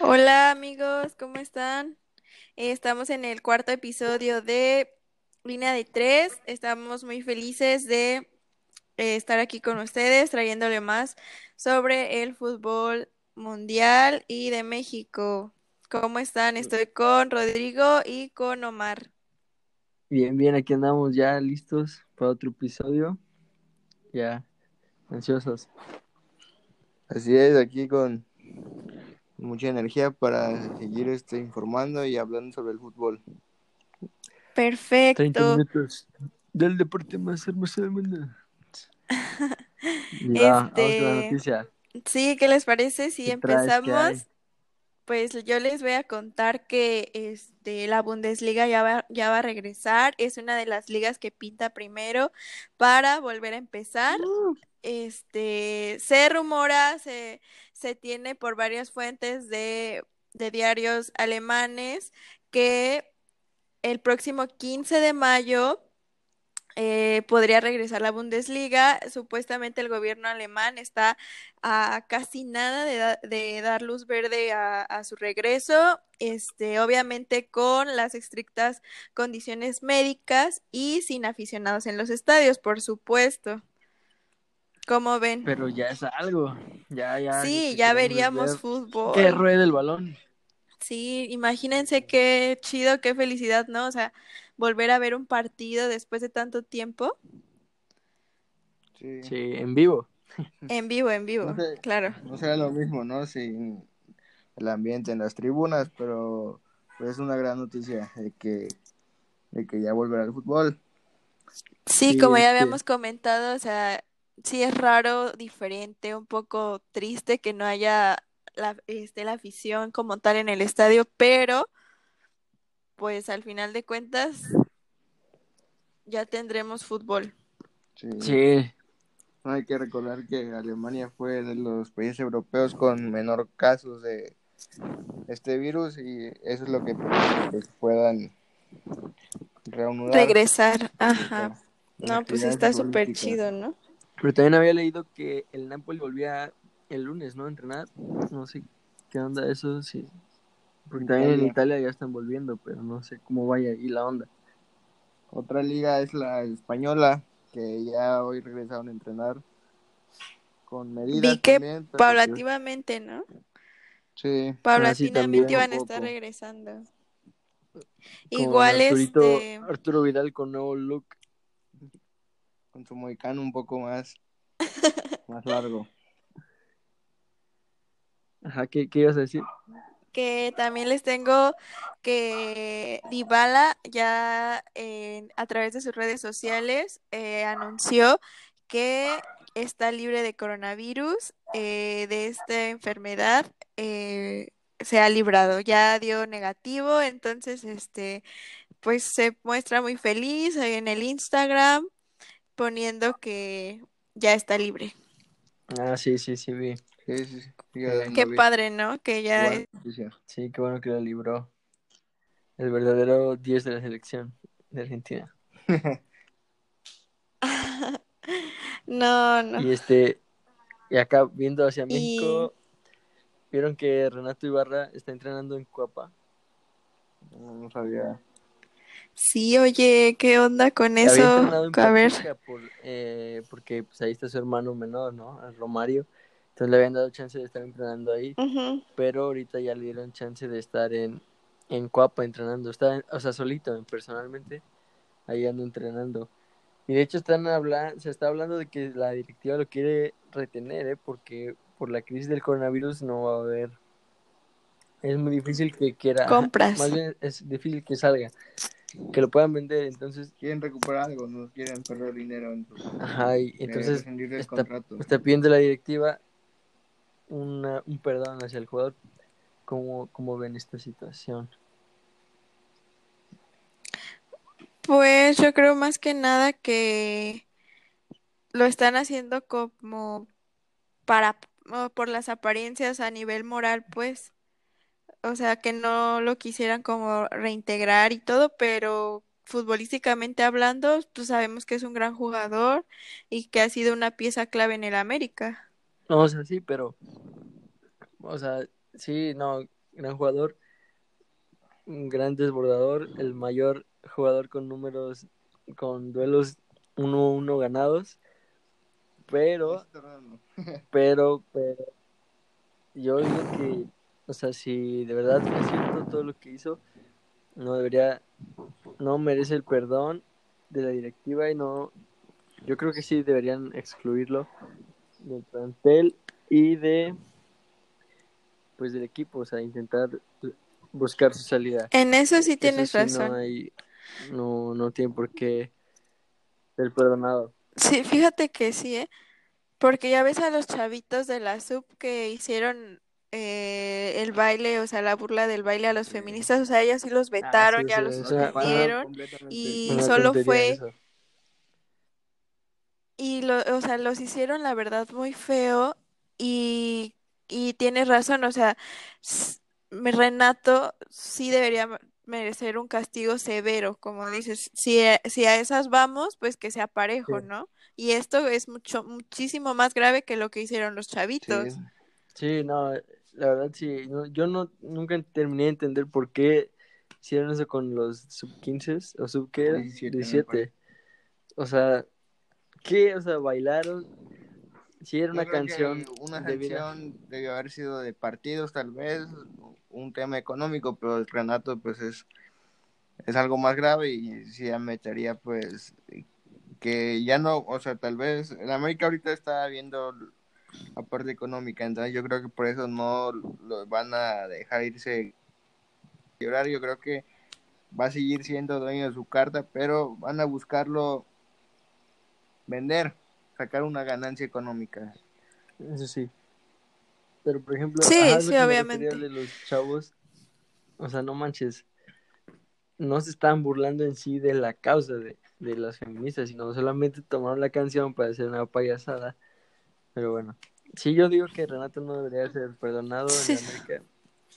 Hola amigos, ¿cómo están? estamos en el cuarto episodio de Línea de Tres. Estamos muy felices de eh, estar aquí con ustedes trayéndole más sobre el fútbol mundial y de México. ¿Cómo están? Estoy con Rodrigo y con Omar. Bien, bien, aquí andamos ya listos para otro episodio. Ya, ansiosos. Así es, aquí con mucha energía para seguir este, informando y hablando sobre el fútbol. Perfecto. 30 minutos del deporte más hermoso del mundo. este... Sí, ¿qué les parece si empezamos? Pues yo les voy a contar que este, la Bundesliga ya va, ya va a regresar. Es una de las ligas que pinta primero para volver a empezar. Uh. Este, se rumora, se, se tiene por varias fuentes de, de diarios alemanes que el próximo 15 de mayo eh, podría regresar la Bundesliga. Supuestamente el gobierno alemán está a casi nada de, dar luz verde a, su regreso, este, obviamente con las estrictas condiciones médicas y sin aficionados en los estadios, por supuesto. ¿Cómo ven? Pero ya es algo, ya, ya. Sí, ya veríamos fútbol. Que ruede el balón. Sí, imagínense qué chido, qué felicidad, ¿no? O sea, volver a ver un partido después de tanto tiempo. Sí, en vivo. En vivo, en vivo, claro. No será lo mismo, ¿no? Sin el ambiente en las tribunas, pero pues, es una gran noticia de que, de que ya volverá el fútbol. Sí, como ya habíamos comentado, o sea, sí es raro, diferente, un poco triste que no haya la, este, la afición como tal en el estadio, pero pues al final de cuentas ya tendremos fútbol. Sí. Hay que recordar que Alemania fue de los países europeos con menor casos de este virus y eso es lo que pues, puedan reanudar. Regresar, ajá. No, pues está súper chido, ¿no? Pero también había leído que el Napoli volvía el lunes, ¿no? A entrenar. No sé qué onda eso, sí. Porque también en Italia ya están volviendo, pero no sé cómo vaya ahí la onda. Otra liga es la española, que ya hoy regresaron a entrenar con medidas. Vi que paulativamente, ¿no? Sí. Paulatinamente van a estar regresando. Igual este Arturo Vidal con nuevo look. Con su moicano un poco más, más largo. Ajá, ¿qué, ¿qué ibas a decir? que también les tengo que Dybala ya a través de sus redes sociales eh, anunció que está libre de coronavirus, eh, de esta enfermedad, eh, se ha librado, ya dio negativo, entonces este pues se muestra muy feliz en el Instagram poniendo que ya está libre. Ah, sí, sí, sí, vi. Sí, sí, Qué padre, ¿no? Que ya... Sí, qué bueno que lo libró. El verdadero 10 de la selección de Argentina. no, no. Y este, y acá viendo hacia México, ¿vieron que Renato Ibarra está entrenando en Cuapa? No, sabía. Sí, oye, ¿qué onda con eso? A ver. Eh, porque pues ahí está su hermano menor, ¿no? Romario. Entonces le habían dado chance de estar entrenando ahí, pero ahorita ya le dieron chance de estar en, en Cuapa entrenando. Está, o sea, solito, personalmente, ahí ando entrenando. Y de hecho están hablando, se está hablando de que la directiva lo quiere retener, ¿eh? porque por la crisis del coronavirus no va a haber. Es muy difícil que quiera. Compras. Más bien es difícil que salga. Que lo puedan vender, entonces. Quieren recuperar algo, no quieren perder dinero. Ajá, y entonces. Está, está pidiendo la directiva un perdón hacia el jugador. ¿Cómo, ¿Cómo ven esta situación? Pues yo creo más que nada que lo están haciendo como para por las apariencias a nivel moral, pues. O sea, que no lo quisieran como reintegrar y todo, pero futbolísticamente hablando, pues sabemos que es un gran jugador y que ha sido una pieza clave en el América. No, o sea, sí, pero, o sea, Sí, no, gran jugador, un gran desbordador, el mayor jugador con números, con duelos 1-1 ganados, pero, pero, pero, yo digo que, o sea, si de verdad es cierto todo lo que hizo, no debería, no merece el perdón de la directiva y no, yo creo que sí deberían excluirlo del plantel y de pues del equipo, o sea, intentar buscar su salida. En eso sí tienes razón. No, hay, no, no tiene por qué ser perdonado. Sí, fíjate que sí, ¿eh? Porque ya ves a los chavitos de la sub que hicieron eh, el baile, o sea, la burla del baile a los feministas, o sea, ellos sí los ah, vetaron, ya los suspendieron y solo fue y lo, o sea, los hicieron la verdad muy feo y, y tienes razón, o sea, Renato sí debería merecer un castigo severo, como dices, si, si a esas vamos, pues que sea parejo, ¿no? Y esto es mucho, muchísimo más grave que lo que hicieron los chavitos. Sí, no, la verdad sí, yo no nunca terminé de entender por qué hicieron eso con los sub 15 o sub qué 17. O sea, ¿Qué? O sea, bailaron. Si era una canción. Una canción debió haber sido de partidos, tal vez, un tema económico, pero el Renato, pues es, es algo más grave y sí ya metería, pues, que ya no, o sea, tal vez en América ahorita está viendo la parte económica, entonces yo creo que por eso no lo van a dejar irse llorar, yo creo que va a seguir siendo dueño de su carta, pero van a buscarlo vender, sacar una ganancia económica. Eso sí. Pero por ejemplo, sí, sí, obviamente. de los chavos, o sea, no manches, no se estaban burlando en sí de la causa de, de las feministas, sino solamente tomaron la canción para hacer una payasada. Pero bueno, sí, yo digo que Renato no debería ser perdonado en América.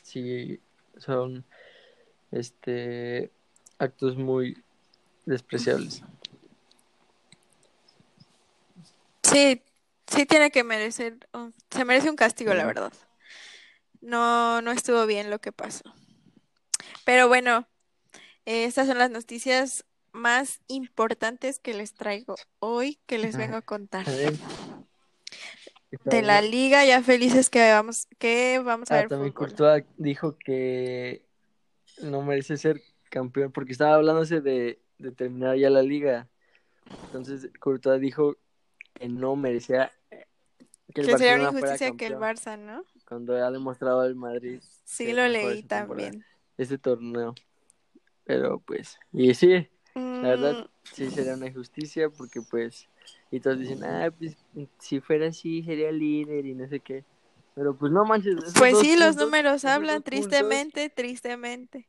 Sí, son este actos muy despreciables. Sí, sí tiene que merecer, se merece un castigo, la verdad. No, no estuvo bien lo que pasó. Pero bueno, estas son las noticias más importantes que les traigo hoy, que les vengo a contar. De la liga, ya felices que vamos, que vamos a ah, ver. También Courtois dijo que no merece ser campeón, porque estaba hablándose de, de terminar ya la liga. Entonces Courtois dijo que no merecía eh, que, el sería una injusticia que el Barça, ¿no? Cuando ha demostrado el Madrid. Sí, lo leí también. Este torneo. Pero pues, y sí, la verdad, mm. sí sería una injusticia porque pues, y todos dicen, ah, pues si fuera así sería líder y no sé qué. Pero pues no manches. Pues sí, los números hablan, tristemente, tristemente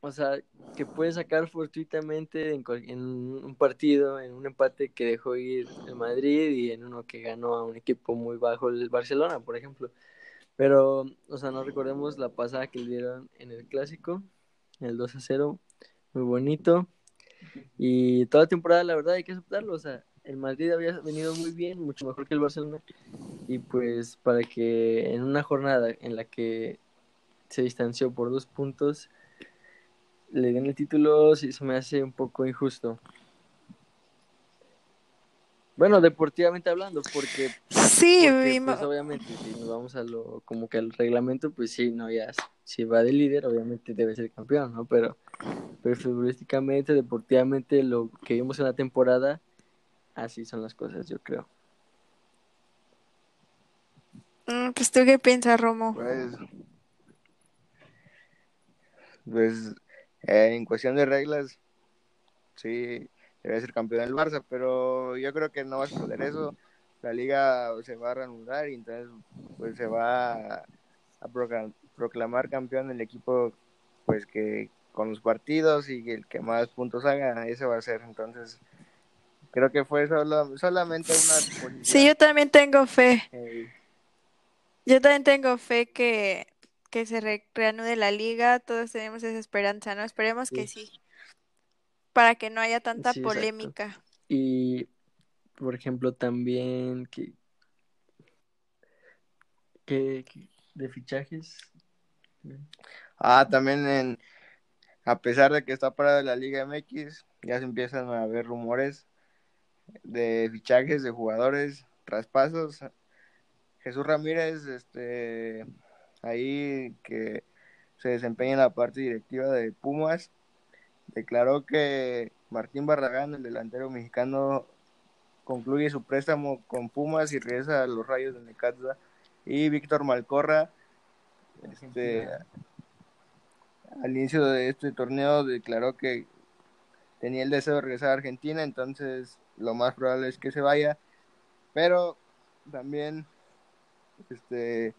o sea, que puede sacar fortuitamente en, en, un partido, en un empate que dejó ir el Madrid y en uno que ganó a un equipo muy bajo, el Barcelona, por ejemplo. Pero, o sea, no recordemos la pasada que le dieron en el clásico, el 2 a 0, muy bonito. Y toda la temporada, la verdad, hay que aceptarlo. O sea, el Madrid había venido muy bien, mucho mejor que el Barcelona. Y pues, para que en una jornada en la que se distanció por dos puntos, le den el título, sí, se me hace un poco injusto. Bueno, deportivamente hablando, porque, sí, pues, obviamente si nos vamos a lo como que al reglamento, pues sí, no ya si va de líder, obviamente debe ser campeón, ¿no? Pero, pero futbolísticamente, deportivamente, lo que vimos en la temporada, así son las cosas, yo creo. Mm, pues tú qué piensas, Romo? Pues, pues eh, en cuestión de reglas, sí, debe ser campeón del Barça, pero yo creo que no va a suceder eso. La liga se va a reanudar y entonces pues se va a, proclamar campeón el equipo pues que con los partidos y el que más puntos haga, ese va a ser. Entonces, creo que fue solo, solamente una... Sí, yo también tengo fe. Yo también tengo fe que que se reanude la liga, todos tenemos esa esperanza, ¿no? Esperemos que sí, para que no haya tanta polémica. Y, por ejemplo, también que, que, de fichajes, Ah, también en, a pesar de que está parada la Liga MX, ya se empiezan a ver rumores de fichajes de jugadores, traspasos. Jesús Ramírez, este, ahí que se desempeña en la parte directiva de Pumas, declaró que Martín Barragán, el delantero mexicano, concluye su préstamo con Pumas y regresa a los Rayos de Necaxa. Y Víctor Malcorra, este, al inicio de este torneo declaró que tenía el deseo de regresar a Argentina, entonces lo más probable es que se vaya, pero también este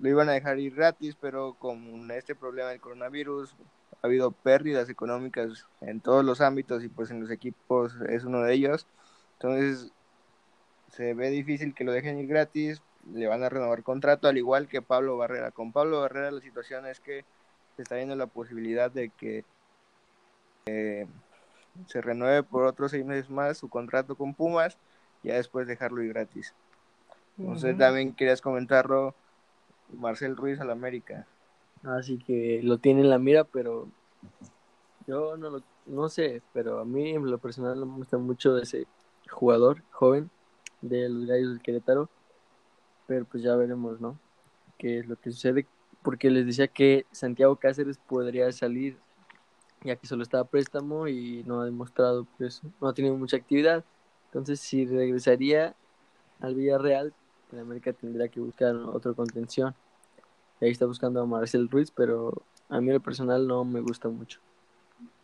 lo iban a dejar ir gratis, pero con este problema del coronavirus ha habido pérdidas económicas en todos los ámbitos y pues en los equipos es uno de ellos. Entonces se ve difícil que lo dejen ir gratis, le van a renovar contrato al igual que Pablo Barrera. Con Pablo Barrera la situación es que se está viendo la posibilidad de que eh, se renueve por otros seis meses más su contrato con Pumas y ya después dejarlo ir gratis. No sé, también querías comentarlo, Marcel Ruiz al América. Así que lo tiene en la mira, pero yo no lo no sé, pero a mí en lo personal me gusta mucho ese jugador joven de los Gallos del Querétaro, pero pues ya veremos, ¿no? Qué es lo que sucede, porque les decía que Santiago Cáceres podría salir, ya que solo estaba a préstamo y no ha demostrado, pues, no ha tenido mucha actividad, entonces si regresaría al Villarreal, en América tendría que buscar otro contención ahí está buscando a Marcel Ruiz, pero a mí en lo personal no me gusta mucho.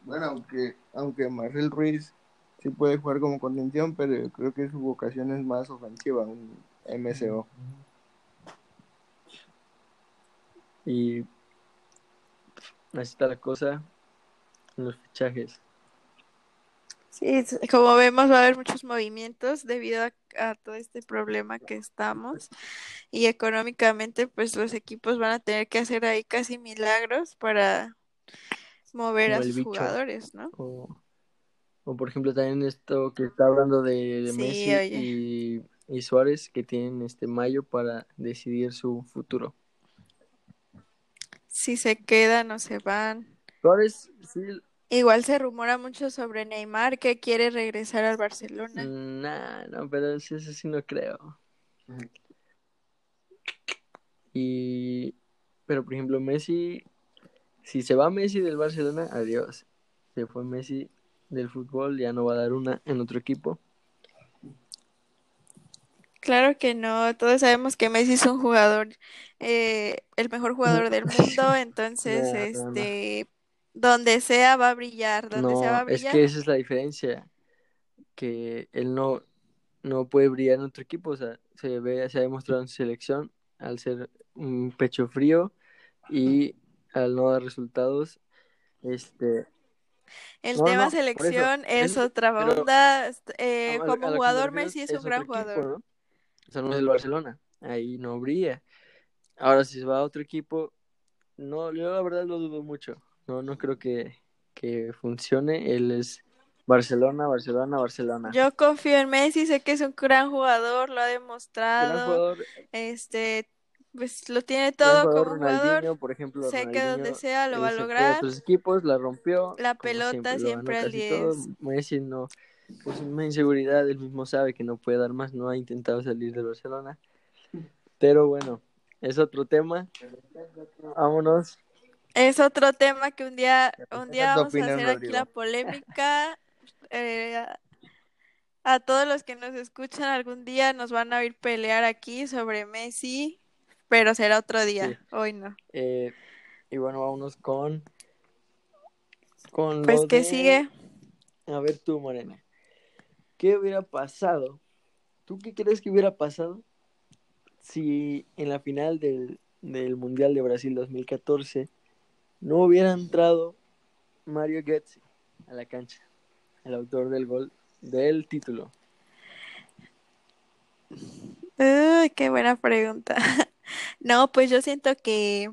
Bueno, aunque, aunque Marcel Ruiz sí puede jugar como contención, pero creo que su vocación es más ofensiva, un MSO. Y así está la cosa los fichajes. Sí, como vemos va a haber muchos movimientos debido a, todo este problema que estamos y económicamente pues los equipos van a tener que hacer ahí casi milagros para mover a sus jugadores, ¿no? O, por ejemplo también esto que está hablando de, Messi y, y, Suárez que tienen este mayo para decidir su futuro. Si se quedan o se van. Suárez sí Igual se rumora mucho sobre Neymar que quiere regresar al Barcelona. Mm, no, no, pero eso, sí no creo. Y, pero por ejemplo, Messi, si se va Messi del Barcelona, adiós. Se fue Messi del fútbol, ya no va a dar una en otro equipo. Claro que no, todos sabemos que Messi es un jugador, eh, el mejor jugador del mundo, entonces, este, donde sea va a brillar, donde sea va a brillar. Es que esa es la diferencia, que él no, no puede brillar en otro equipo, o sea, se ve, se ha demostrado en selección al ser un pecho frío y al no dar resultados, este el tema selección es, otra onda. Eh, como jugador, Messi es, un gran jugador. O sea, no es el Barcelona. Ahí no brilla. Ahora, si se va a otro equipo, no, yo la verdad lo dudo mucho. No, no creo que, funcione. Él es Barcelona, Barcelona, Barcelona. Yo confío en Messi, sé que es un gran jugador, lo ha demostrado. Este, pues lo tiene todo como jugador. Por ejemplo, sé que donde sea lo va a lograr. Los equipos la rompió. La pelota siempre, al 10. Messi no, pues una inseguridad, él mismo sabe que no puede dar más, no ha intentado salir de Barcelona. Pero bueno, es otro tema. Vámonos. Es otro tema que un día, un día vamos a hacer aquí la polémica. Eh, a todos los que nos escuchan algún día nos van a oír pelear aquí sobre Messi, pero será otro día, hoy no. Eh, y bueno, vámonos con... con pues que sigue. A ver tú, Morena. ¿Qué hubiera pasado? ¿Tú qué crees que hubiera pasado si en la final del, del Mundial de Brasil 2014 no hubiera entrado Mario Götze a la cancha, el autor del gol del título? Uy, qué buena pregunta. No, pues yo siento que,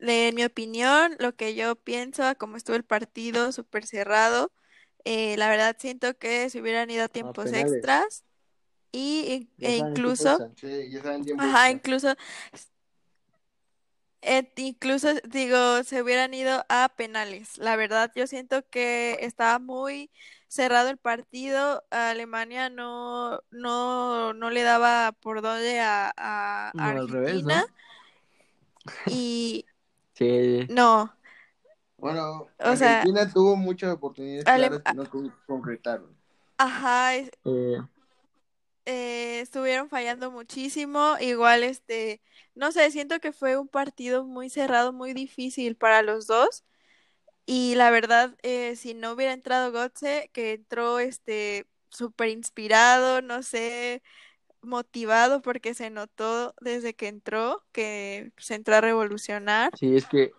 en mi opinión, lo que yo pienso, como estuvo el partido súper cerrado, eh, la verdad siento que se hubieran ido a tiempos extras y e incluso, ajá, incluso incluso, digo, se hubieran ido a penales. La verdad, yo siento que estaba muy cerrado el partido. Alemania no, no, no le daba por dónde a, Argentina. Y sí. no. Bueno, Argentina tuvo muchas oportunidades claras que no concretaron. Ajá. Eh. Eh, estuvieron fallando muchísimo. Igual, este, no sé, siento que fue un partido muy cerrado, muy difícil para los dos. Y la verdad, eh, si no hubiera entrado Gotze, que entró este súper inspirado, no sé, motivado porque se notó desde que entró que se entró a revolucionar. Sí, es que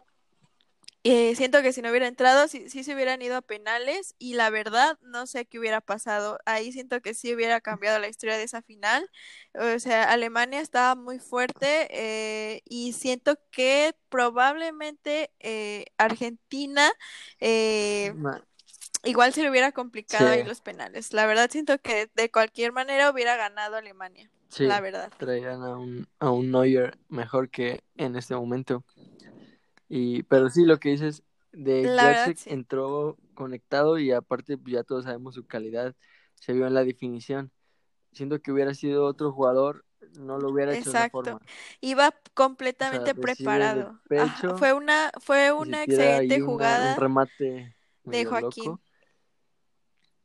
eh, siento que si no hubiera entrado, sí, sí, se hubieran ido a penales y la verdad no sé qué hubiera pasado. Ahí siento que sí hubiera cambiado la historia de esa final. O sea, Alemania estaba muy fuerte eh, y siento que probablemente eh, Argentina igual se le hubiera complicado ahí los penales. La verdad siento que de cualquier manera hubiera ganado Alemania. la verdad. Traían a un, a un Neuer mejor que en este momento. Y, pero sí, lo que dices, de Jacek entró conectado y aparte pues, ya todos sabemos su calidad, se vio en la definición. Siento que hubiera sido otro jugador, no lo hubiera hecho de esa forma. Iba completamente preparado. fue una, fue una excelente jugada. Un remate de Joaquín.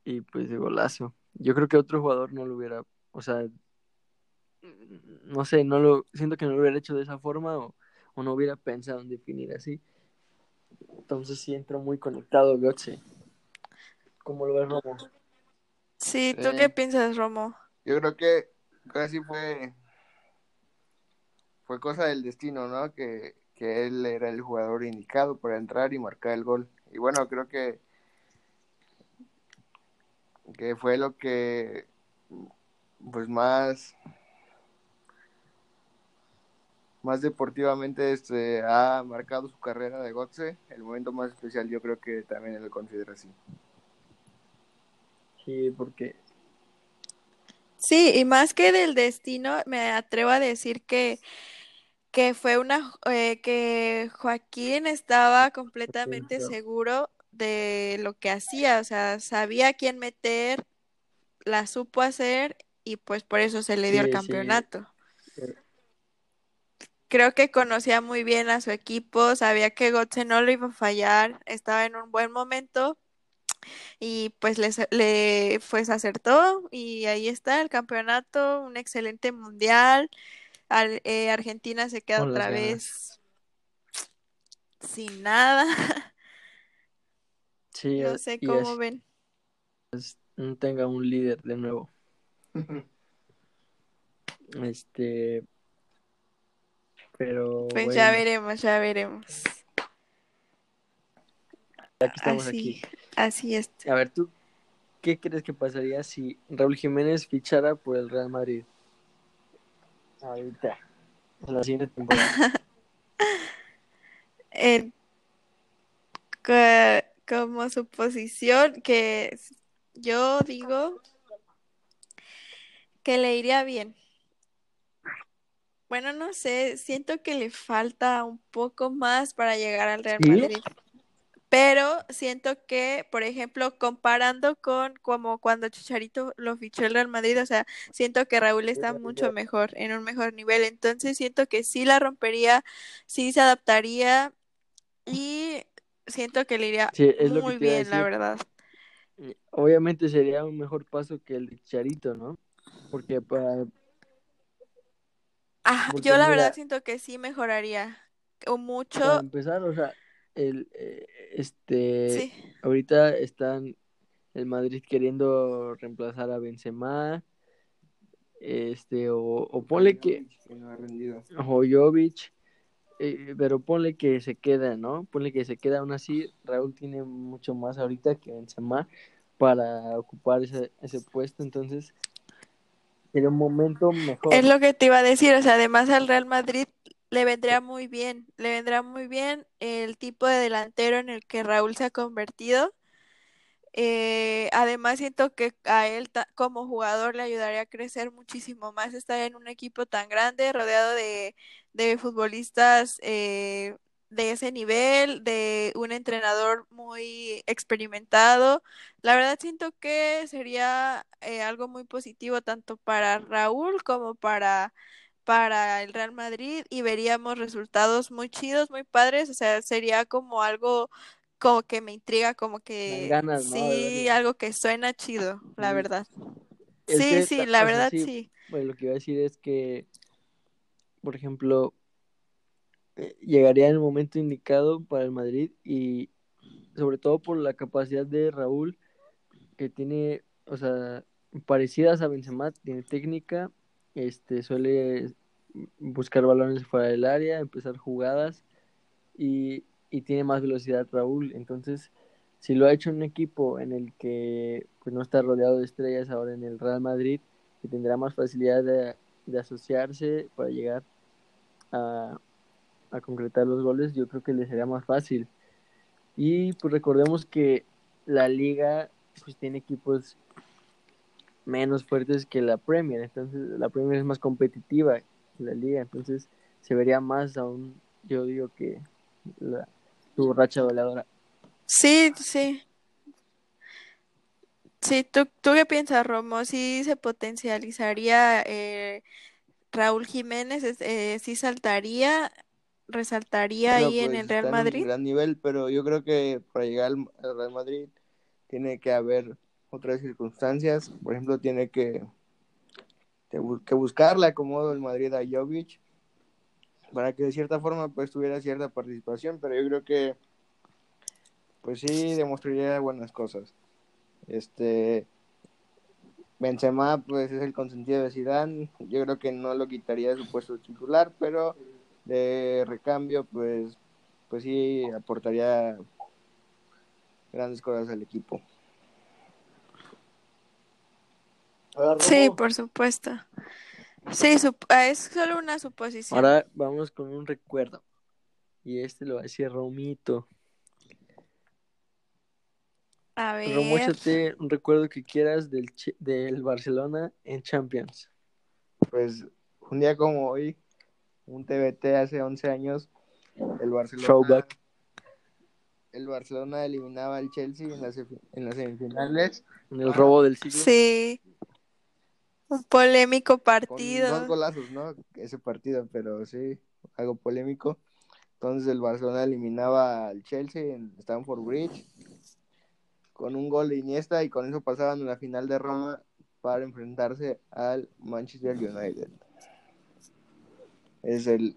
y pues de golazo. Yo creo que otro jugador no lo hubiera, o sea, no sé, no lo, siento que no lo hubiera hecho de esa forma o o no hubiera pensado en definir así. Entonces sí entró muy conectado Götze. ¿Cómo lo ves, Romo? Sí, ¿tú qué piensas, Romo? Yo creo que casi fue fue cosa del destino, ¿no? Que, que él era el jugador indicado para entrar y marcar el gol. Y bueno, creo que que fue lo que pues más más deportivamente este, ha marcado su carrera de Gotze. El momento más especial yo creo que también él lo considera así. Sí, porque... Sí, y más que del destino, me atrevo a decir que, que fue una... Eh, que Joaquín estaba completamente seguro de lo que hacía, o sea, sabía quién meter, la supo hacer y pues por eso se le dio el campeonato. Creo que conocía muy bien a su equipo, sabía que Gotze no lo iba a fallar, estaba en un buen momento y pues le, le pues acertó y ahí está el campeonato, un excelente mundial. Eh, Argentina se queda otra vez sin nada. Sí, no sé cómo ven. no tenga un líder de nuevo. este, pero. Pues ya veremos, ya veremos. Ya que estamos aquí. Así es. A ver, ¿tú qué crees que pasaría si Raúl Jiménez fichara por el Real Madrid? Ahorita, en la siguiente temporada. como su posición, que yo digo que le iría bien. Bueno, no sé, siento que le falta un poco más para llegar al Real Madrid. Pero siento que, por ejemplo, comparando con como cuando Chicharito lo fichó el Real Madrid, o sea, siento que Raúl está mucho mejor, en un mejor nivel. Entonces siento que sí la rompería, sí se adaptaría y siento que le iría muy bien, la verdad. Obviamente sería un mejor paso que el de Chicharito, ¿no? Porque para, yo la verdad siento que sí mejoraría o mucho. Para empezar, o sea, el eh, este ahorita están el Madrid queriendo reemplazar a Benzema este o, o ponle que o Jovic eh, pero ponle que se queda, ¿no? Ponle que se queda aún así, Raúl tiene mucho más ahorita que Benzema para ocupar ese, ese puesto, entonces sería un momento mejor. Es lo que te iba a decir, o sea, además al Real Madrid le vendría muy bien, le vendrá muy bien el tipo de delantero en el que Raúl se ha convertido. Eh, además siento que a él como jugador le ayudaría a crecer muchísimo más estar en un equipo tan grande, rodeado de, de futbolistas eh, de ese nivel, de un entrenador muy experimentado. La verdad siento que sería eh, algo muy positivo tanto para Raúl como para, para el Real Madrid y veríamos resultados muy chidos, muy padres, o sea, sería como algo como que me intriga, como que sí, algo que suena chido, la verdad. sí, sí, la verdad sí. Bueno, lo que iba a decir es que, por ejemplo, llegaría en el momento indicado para el Madrid y sobre todo por la capacidad de Raúl que tiene, o sea, parecidas a Benzema, tiene técnica, este suele buscar balones fuera del área, empezar jugadas y, y tiene más velocidad Raúl, entonces si lo ha hecho un equipo en el que pues no está rodeado de estrellas ahora en el Real Madrid, que tendrá más facilidad de asociarse para llegar a, a concretar los goles, yo creo que le sería más fácil. Y pues recordemos que la liga pues tiene equipos menos fuertes que la Premier, entonces la Premier es más competitiva que la liga, entonces se vería más aún, yo digo que la, su racha goleadora. Sí, sí. Sí, ¿tú, ¿tú qué piensas, Romo? ¿Sí se potencializaría eh, Raúl Jiménez? Eh, ¿Sí saltaría resaltaría ahí en pues, el Real Madrid? En gran nivel, pero yo creo que para llegar al Real Madrid tiene que haber otras circunstancias. Por ejemplo, tiene que, que buscar el acomodo del Madrid a Jovic para que de cierta forma pues tuviera cierta participación, pero yo creo que pues sí demostraría buenas cosas. Este Benzema pues es el consentido de Zidane, yo creo que no lo quitaría de su puesto titular, pero de recambio, pues, pues sí aportaría grandes cosas al equipo. Sí, por supuesto. Sí, ah, es solo una suposición. Ahora vamos con un recuerdo. Y este lo va a decir Romito. A ver. un recuerdo que quieras del, del Barcelona en Champions. Pues un día como hoy, un TBT hace 11 años, el Barcelona. El Barcelona eliminaba al Chelsea en las, en las semifinales. En el robo del siglo. Sí. Un polémico partido. Con dos golazos, ¿no? Ese partido, pero sí, algo polémico. Entonces el Barcelona eliminaba al Chelsea en Stamford Bridge con un gol de Iniesta y con eso pasaban a la final de Roma para enfrentarse al Manchester United es el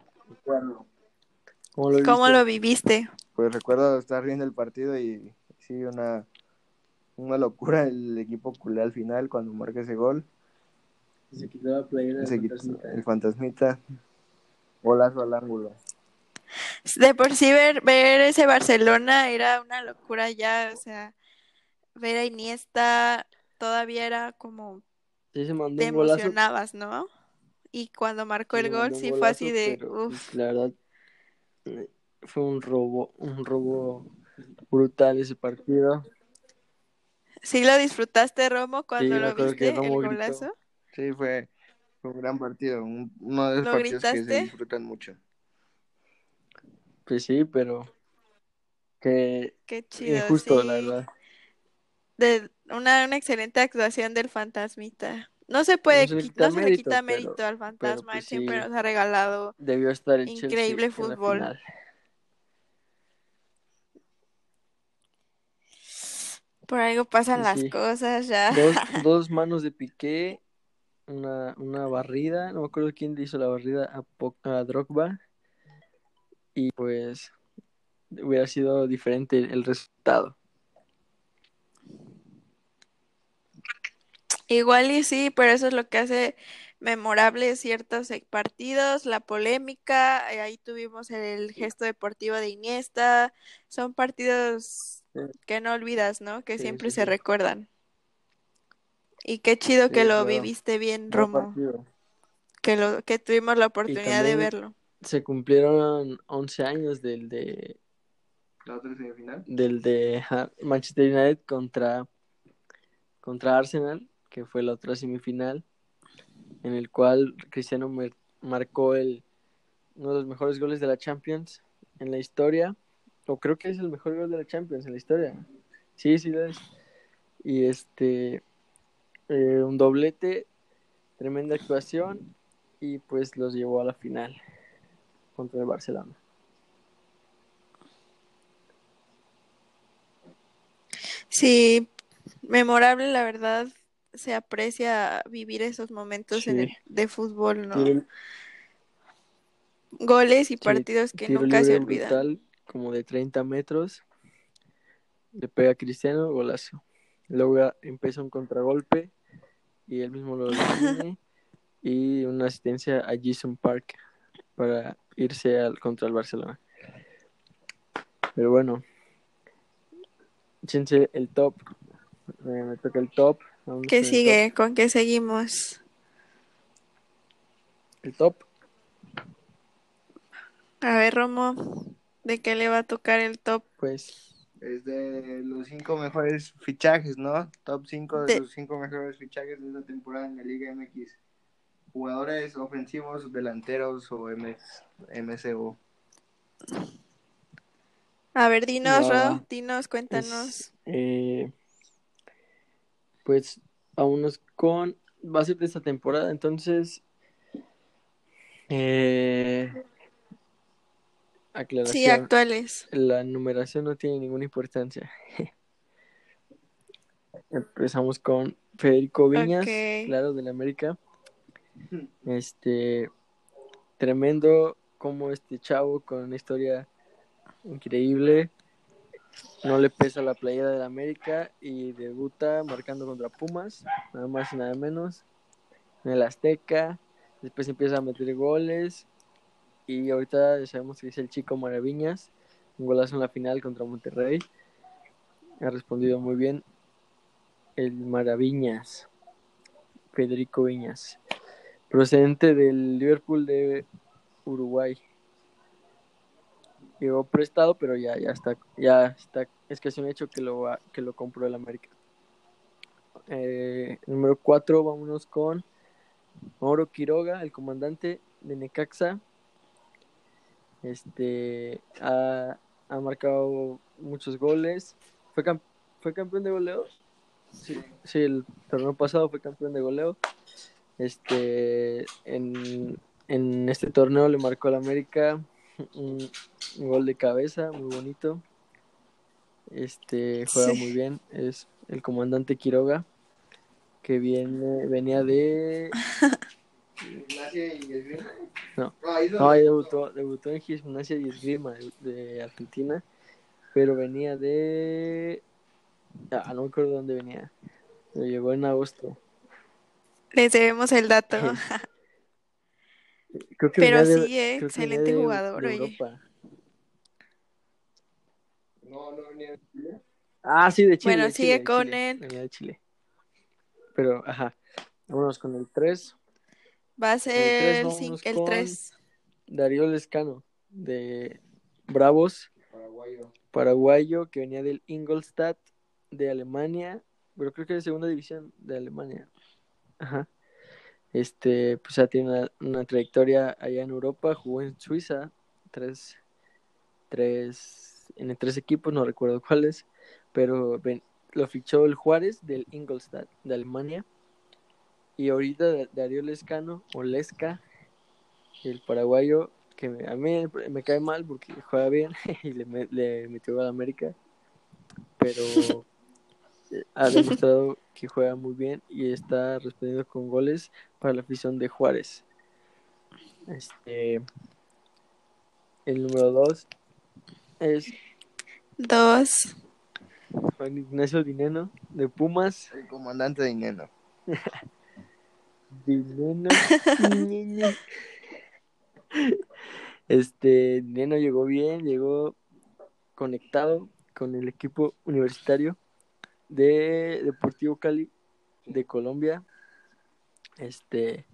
¿Cómo lo, viviste? Pues recuerdo estar viendo el partido y sí, una, una locura el equipo culé al final cuando marca ese gol. Se quitó la playera el fantasmita. Golazo al ángulo. De por sí ver, ver ese Barcelona era una locura ya, o sea, ver a Iniesta todavía era como te emocionabas, ¿no? Y cuando marcó el gol sí fue así de pues, la verdad eh, fue un robo un robo brutal ese partido. Sí lo disfrutaste Romo cuando lo viste el golazo sí fue, un gran partido uno de esos partidos que se disfrutan mucho. Pues sí pero que Qué chido, injusto la verdad. De una, una excelente actuación del fantasmita no se puede, no se, le quita mérito al fantasma, él pues siempre nos ha regalado debió estar increíble fútbol. Por algo pasan las cosas ya. Dos, manos de Piqué, una, una barrida, no me acuerdo quién le hizo la barrida a, a Drogba. Y pues hubiera sido diferente el resultado. Igual y sí, pero eso es lo que hace memorable ciertos e, partidos, la polémica, eh, ahí tuvimos el gesto deportivo de Iniesta, son partidos que no olvidas, ¿no? Que siempre se recuerdan. Y qué chido que lo viviste bien, Romo. Que lo que tuvimos la oportunidad de verlo. Se cumplieron 11 años del de ¿La otra semifinal? Del de Manchester United contra, contra Arsenal, que fue la otra semifinal, en el cual Cristiano marcó el, uno de los mejores goles de la Champions en la historia, o creo que es el mejor gol de la Champions en la historia. Sí, sí es. Y este, eh, un doblete, tremenda actuación, y pues los llevó a la final contra el Barcelona. Sí, memorable, la verdad. Se aprecia vivir esos momentos en de fútbol, ¿no? Goles y partidos que nunca se olvidan. como de 30 metros. Le pega a Cristiano, golazo. Luego empieza un contragolpe y él mismo lo define. y una asistencia a Jason Park para irse al, contra el Barcelona. Pero bueno, échense el top. me toca el top. ¿Qué sigue? ¿Con qué seguimos? El top. A ver, Romo, ¿de qué le va a tocar el top? Pues es de los cinco mejores fichajes, ¿no? Top 5 de, los cinco mejores fichajes de esta temporada en la Liga MX. Jugadores ofensivos, delanteros o MS, MCO. A ver, dinos, Ro, dinos, cuéntanos. Eh, pues vámonos con. Va a ser de esta temporada, entonces. Eh, aclaración. Sí, actuales. La numeración no tiene ninguna importancia. Empezamos con Federico Viñas, claro, del América. Este. Tremendo como este chavo con una historia increíble. No le pesa la playera del América y debuta marcando contra Pumas, nada más y nada menos, en el Azteca. Después empieza a meter goles y ahorita sabemos que es el chico Maraviñas, un golazo en la final contra Monterrey. Ha respondido muy bien el Maraviñas, Federico Viñas, procedente del Liverpool de Uruguay llegó prestado, pero ya, ya está, ya está, es que es un hecho que lo, que lo compró el América. Eh, número 4, vámonos con Mauro Quiroga, el comandante de Necaxa. Este ha, marcado muchos goles. Fue, fue campeón de goleo. Sí, sí, el torneo pasado fue campeón de goleo. Este en, en este torneo le marcó al América un, gol de cabeza muy bonito. Este juega muy bien, es el comandante Quiroga que viene venía de no, no ahí debutó, debutó en Gimnasia y Esgrima de, Argentina, pero venía de ah, no me acuerdo dónde venía. llegó en agosto. Les debemos el dato. Pero sí, excelente jugador, No, no venía de Chile. Ah, sí, de Chile. Bueno, sigue con él. Venía de Chile. Pero, ajá. Vámonos con el 3. Va a ser el 3. Darío Lescano, de Bravos. Paraguayo. Paraguayo, que venía del Ingolstadt de Alemania. Pero creo que es de segunda división de Alemania. Ajá. Este, pues ya tiene una, trayectoria allá en Europa, jugó en Suiza, tres, tres, en tres equipos, no recuerdo cuáles, pero lo fichó el Juárez del Ingolstadt de Alemania. Y ahorita Darío Lescano, o Lesca, el paraguayo, que a mí me cae mal porque juega bien y le, le metió a América, pero ha demostrado que juega muy bien y está respondiendo con goles para la afición de Juárez. Este, el número 2 es dos Juan Ignacio Dineno de Pumas. El comandante Dineno. Dineno. este Dineno llegó bien, llegó conectado con el equipo universitario de Deportivo Cali de Colombia. Este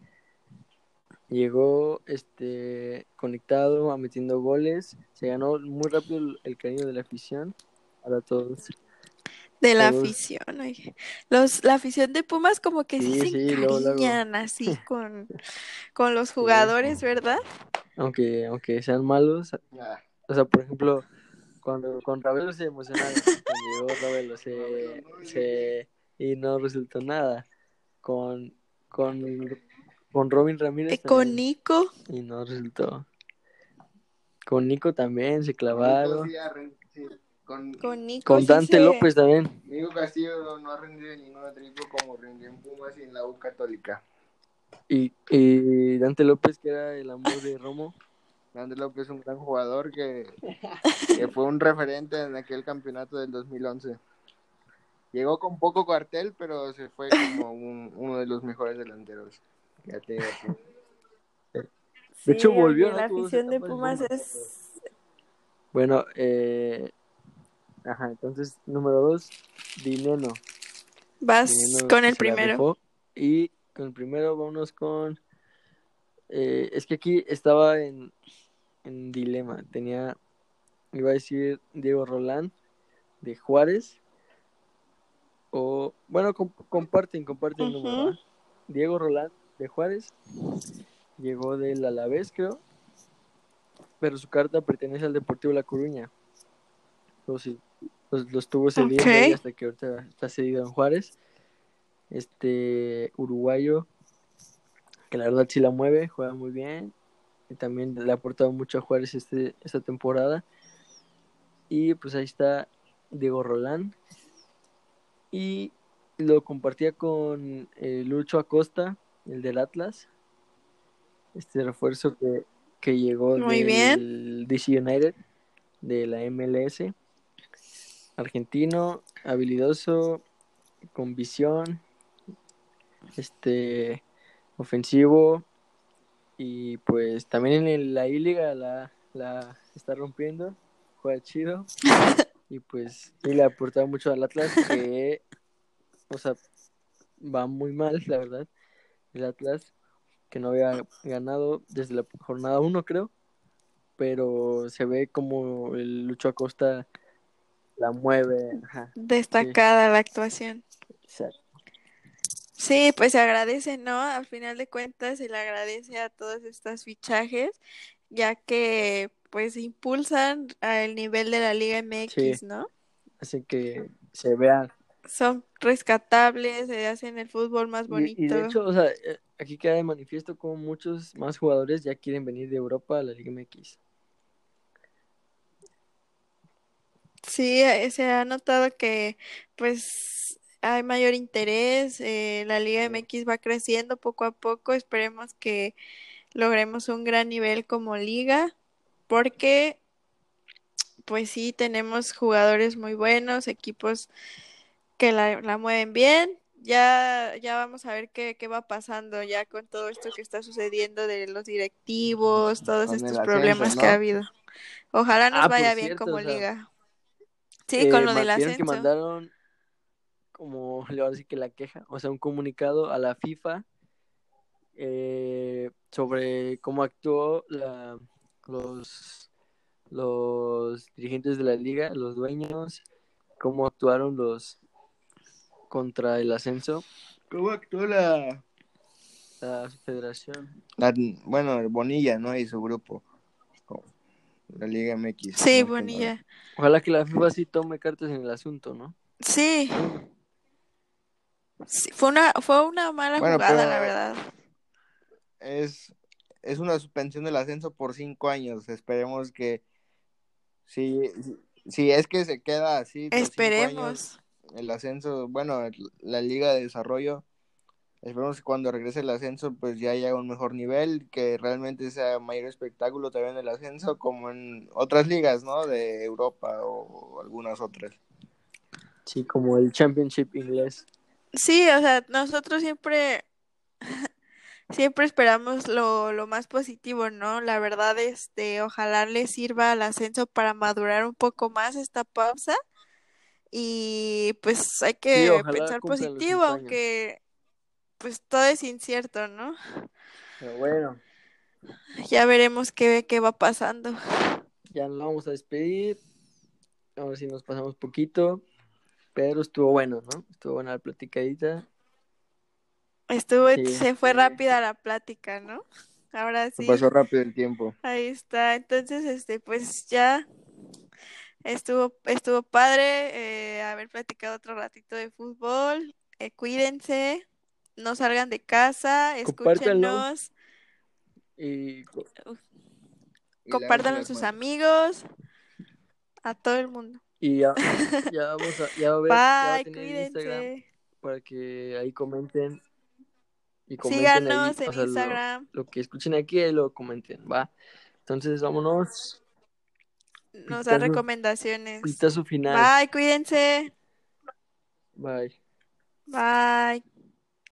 llegó este conectado, metiendo goles, se ganó muy rápido el, cariño de la afición. Para todos. De la afición, Los, la afición de Pumas como que sí, se encariñan así con, con los jugadores, ¿verdad? Aunque, aunque sean malos, o sea, por ejemplo, cuando con Ravelo se emocionaron, cuando llegó Ravelo se, se, y no resultó nada. Con, con con Robin Ramírez. Eh, con Nico. Y no resultó. Con Nico también se clavaron. con, con, Nico con Dante López también. Nico Castillo no, ha rendido en ningún triunfo como rindió en Pumas y en la U Católica. Y, y Dante López, que era el amor de Romo. Dante López es un gran jugador que, que fue un referente en aquel campeonato del 2011. Llegó con poco cuartel, pero se fue como un, uno de los mejores delanteros. De hecho, volvió. La afición de Pumas es. Bueno, eh. Ajá, entonces, número dos, Dineno. Vas con el primero. Y con el primero, vámonos con. Eh, es que aquí estaba en, en dilema. Tenía. Iba a decir Diego Rolán de Juárez. O. Bueno, comparten, comparten el número. Diego Rolán de Juárez. Llegó del Alavés, creo. Pero su carta pertenece al Deportivo La Coruña. Entonces, los, los estuvo cediendo hasta que ahorita está cedido en Juárez. Este uruguayo, que la verdad sí la mueve, juega muy bien. También le ha aportado mucho a Juárez este, esta temporada. Y pues ahí está Diego Rolán. Y lo compartía con eh, Lucho Acosta, el del Atlas. Este refuerzo que, que llegó del DC United, de la MLS. Argentino, habilidoso, con visión, este ofensivo y pues también en la I-Liga la, la está rompiendo, juega chido y pues y le ha aportado mucho al Atlas que o sea va muy mal la verdad el Atlas, que no había ganado desde la jornada 1, creo. Pero se ve como el Lucho Acosta la mueve. Destacada la actuación. Sí, pues se agradece, ¿no? Al final de cuentas se le agradece a todos estos fichajes, ya que pues impulsan al nivel de la Liga MX, ¿no? Así que se vea son rescatables, se hacen el fútbol más bonito. Y, de hecho, o sea, eh, aquí queda de manifiesto como muchos más jugadores ya quieren venir de Europa a la Liga MX. Sí, eh, se ha notado que pues hay mayor interés, eh, la Liga MX va creciendo poco a poco, esperemos que logremos un gran nivel como liga, porque pues sí, tenemos jugadores muy buenos, equipos que la, la mueven bien. Ya, ya vamos a ver qué, qué va pasando ya con todo esto que está sucediendo de los directivos, todos estos problemas que ha habido. Ojalá nos ah, vaya bien como liga. Sí, eh, con lo del ascenso. que mandaron, como le voy a decir que la queja, o sea, un comunicado a la FIFA eh, sobre cómo actuó la, los, los dirigentes de la liga, los dueños, cómo actuaron los contra el ascenso. ¿Cómo actuó la, la federación? bueno, Bonilla, ¿no? Y su grupo. La Liga MX. Sí, Bonilla. Ojalá que la FIFA sí tome cartas en el asunto, ¿no? Sí. Fue una fue una mala jugada, la verdad. Es, es una suspensión del ascenso por cinco años. Esperemos que si, si es que se queda así. Esperemos el ascenso, bueno, la Liga de Desarrollo. Esperemos que cuando regrese el ascenso, pues ya haya un mejor nivel, que realmente sea mayor espectáculo también el ascenso, como en otras ligas, ¿no? De Europa o algunas otras. Sí, como el Championship inglés. Sí, o sea, nosotros siempre, siempre esperamos lo, lo más positivo, ¿no? La verdad, este, ojalá le sirva al ascenso para madurar un poco más esta pausa y pues hay que pensar positivo, aunque pues todo es incierto, ¿no? Pero bueno. Ya veremos qué, qué va pasando. Ya nos vamos a despedir. A ver si nos pasamos poquito. Pero estuvo bueno, ¿no? Estuvo buena la platicadita. Estuvo, se fue rápida la plática, ¿no? Ahora sí. pasó rápido el tiempo. Ahí está. Entonces, este, pues ya estuvo, estuvo padre eh, haber platicado otro ratito de fútbol. Eh, cuídense, no salgan de casa, escúchenos. Y, compártanlo a sus amigos, a todo el mundo. Y ya, ya vamos a, ya a ver, Bye, cuídense. para que ahí comenten y Síganos en Instagram. Lo, que escuchen aquí lo comenten, ¿va? Entonces, vámonos. Nos da recomendaciones. su final. Bye, cuídense. Bye. Bye.